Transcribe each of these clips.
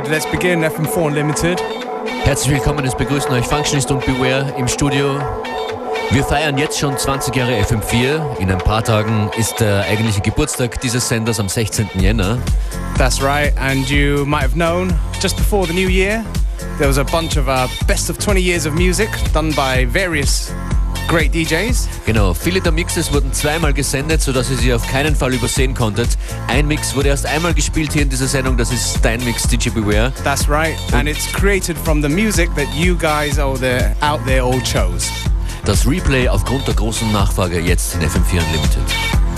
Indeed. Let's begin FM4 Unlimited. Herzlich willkommen, es begrüßen euch Functionist und Beware im Studio. Wir feiern jetzt schon 20 Jahre FM4. In ein paar Tagen ist der eigentliche Geburtstag dieses Senders am 16. Jänner. That's right, and you might have known just before the new year, there was a bunch of uh, best of 20 years of music done by various great DJs. Genau, viele der Mixes wurden zweimal gesendet, sodass ihr sie auf keinen Fall übersehen konntet. Ein Mix wurde erst einmal gespielt hier in dieser Sendung, das ist dein Mix, DJ Beware. That's right, and it's created from the music that you guys out there, out there all chose. Das Replay aufgrund der großen Nachfrage jetzt in FM4 Unlimited.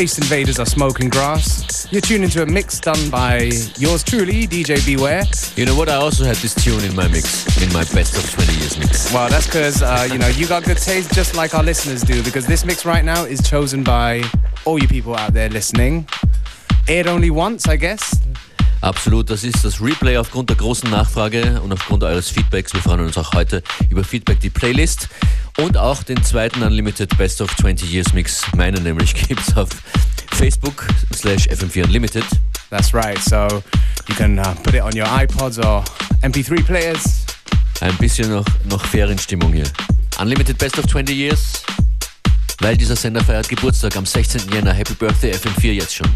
Space Invaders are smoking grass. You're tuned into a mix done by yours truly, DJ Beware. You know what? I also had this tune in my mix, in my best of 20 years mix. Well, that's because, uh, you know, you got good taste just like our listeners do, because this mix right now is chosen by all you people out there listening. Aired only once, I guess. Absolut, das ist das Replay aufgrund der großen Nachfrage und aufgrund eures Feedbacks. Wir freuen uns auch heute über Feedback, die Playlist und auch den zweiten Unlimited Best of 20 Years Mix. Meinen nämlich gibt's auf Facebook slash FM4 Unlimited. That's right, so you can uh, put it on your iPods or MP3 players. Ein bisschen noch, noch Ferienstimmung hier. Unlimited Best of 20 Years, weil dieser Sender feiert Geburtstag am 16. Jänner. Happy Birthday FM4 jetzt schon.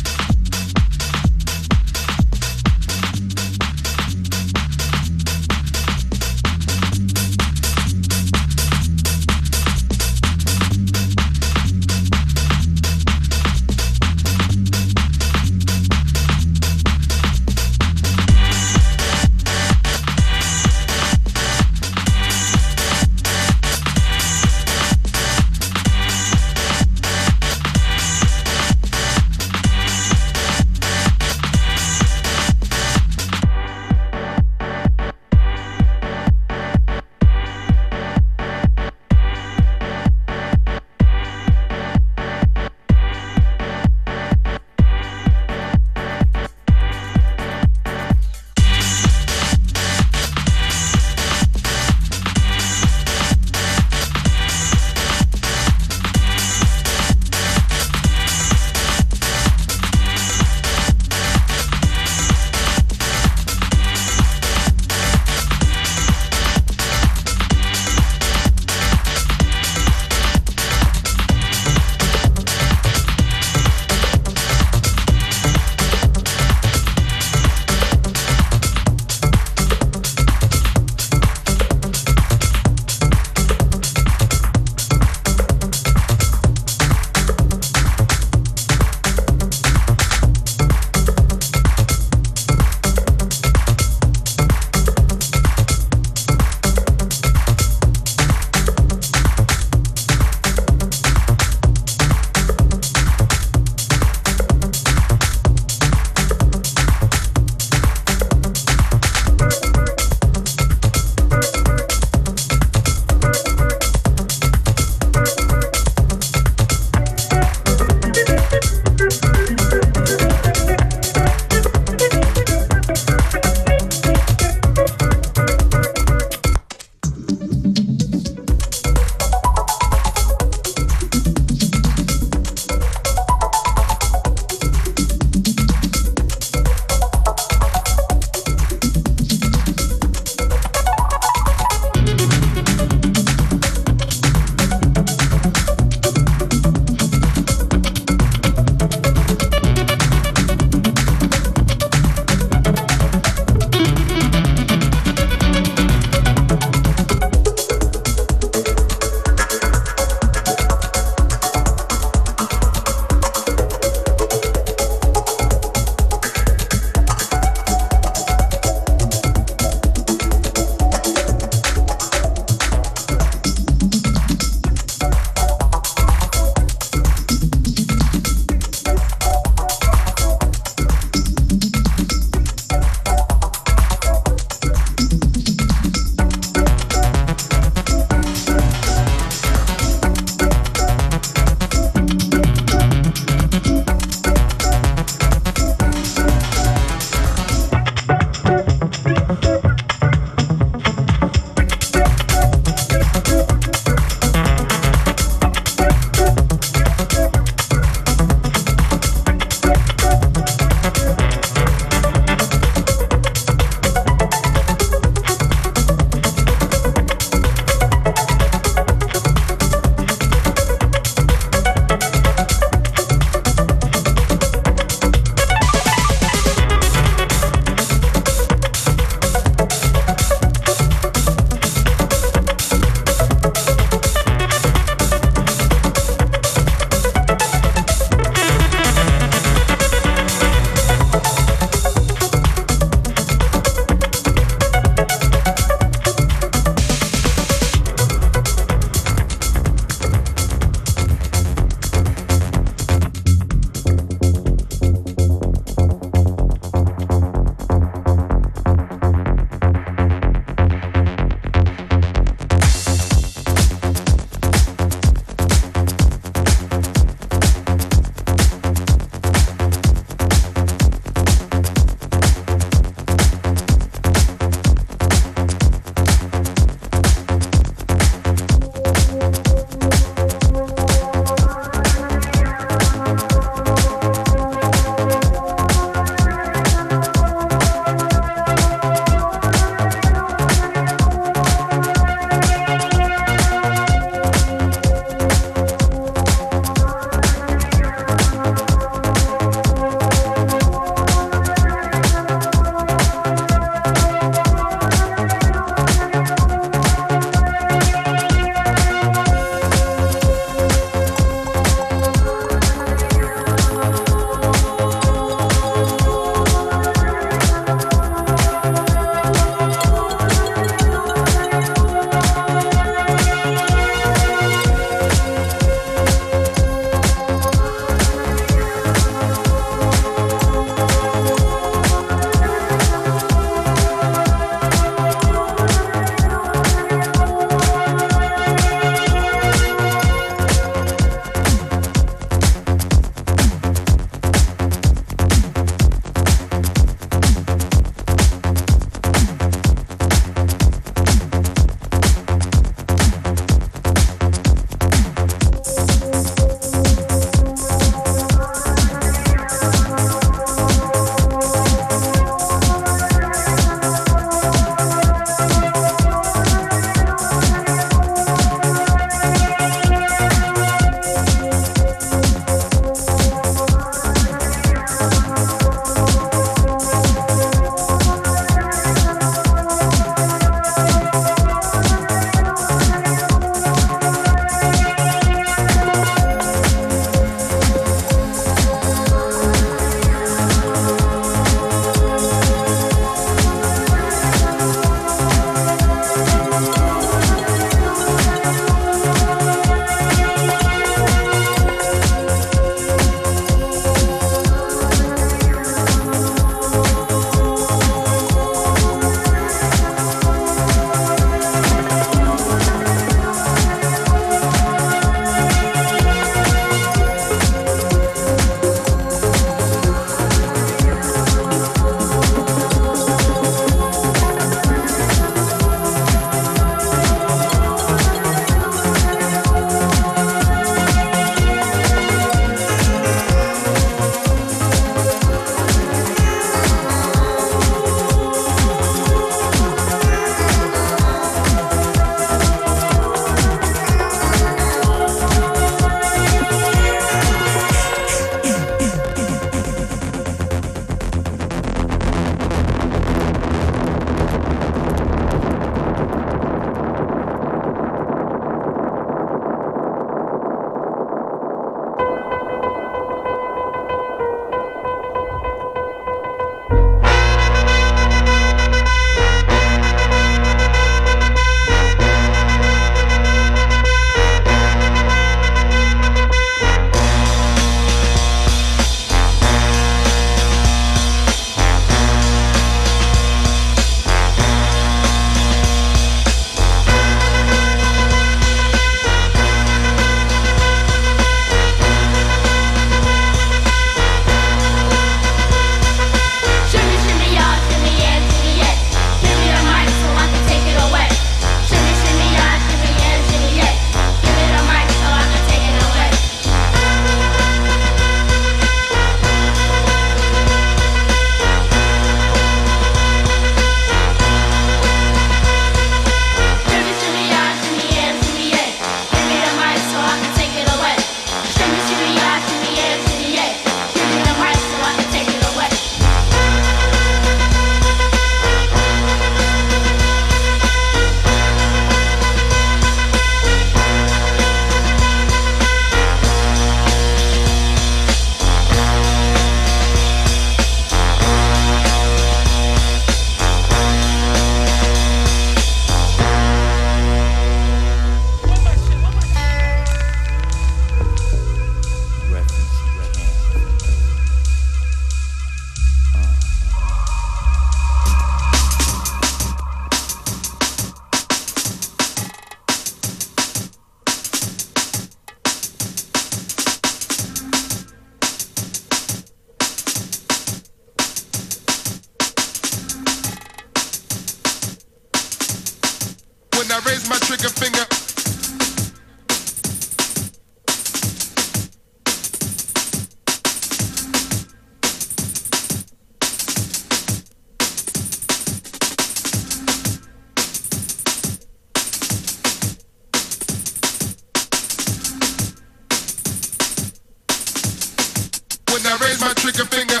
I raise my trigger finger.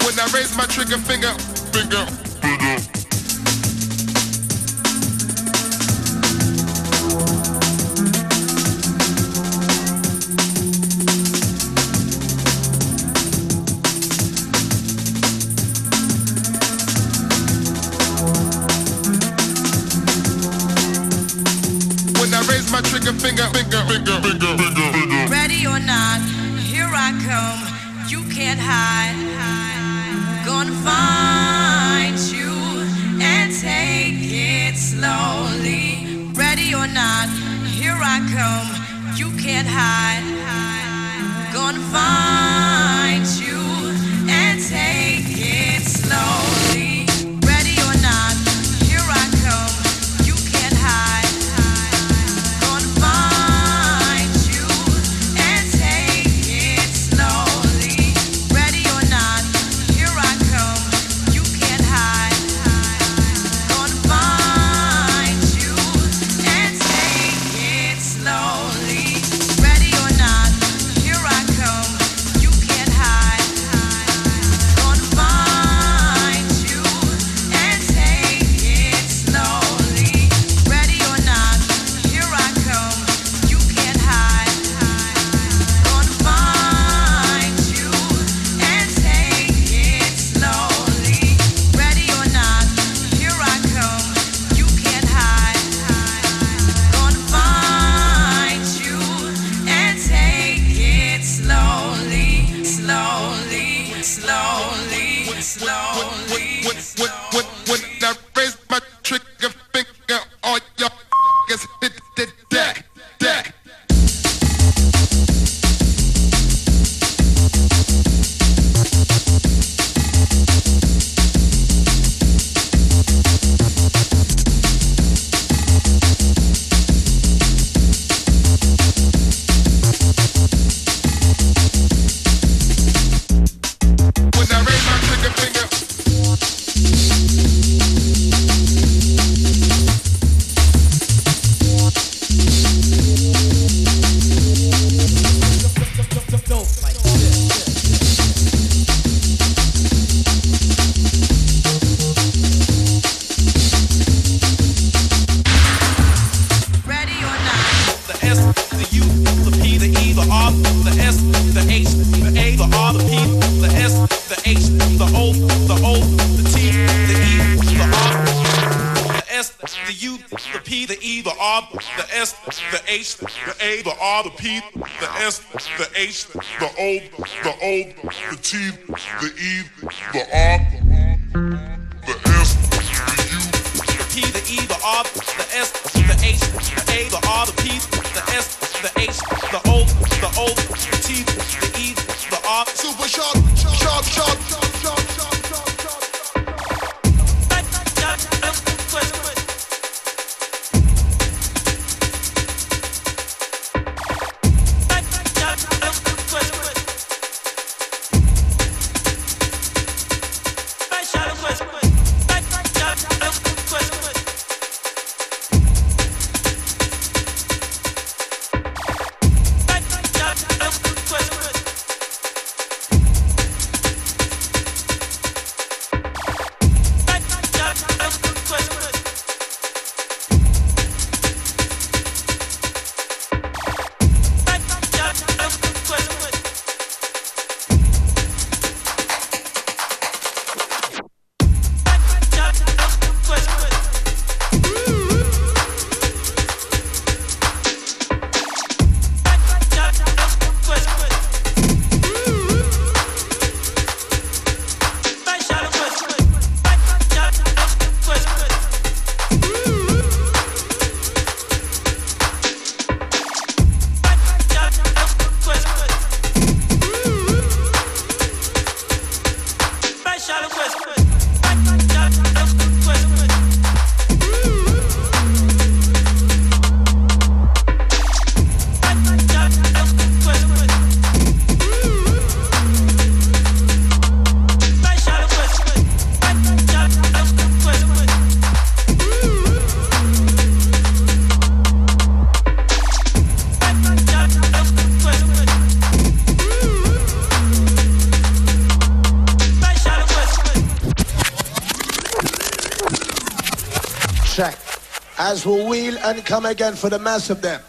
When I raise my trigger finger, finger. the H, the O, the O, the T, the E, the R, the S, the U, the T, the E, the R, the S, the H, the A, the R, the P, the S, the H, the O, the O, the T, the E, the R. Super sharp, sharp, sharp. We wheel and come again for the mass of them.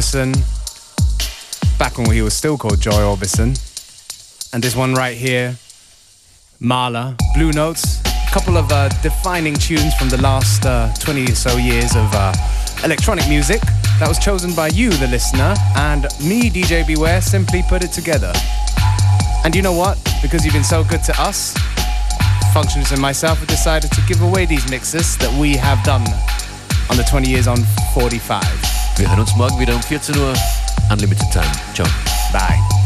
Orbison, back when he was still called Joy Orbison. And this one right here, Marla, Blue Notes, a couple of uh, defining tunes from the last uh, 20 or so years of uh, electronic music that was chosen by you, the listener, and me, DJ Beware, simply put it together. And you know what? Because you've been so good to us, Functions and myself have decided to give away these mixes that we have done on the 20 years on 45. Wir hören uns morgen wieder um 14 Uhr. Unlimited Time. Ciao. Bye.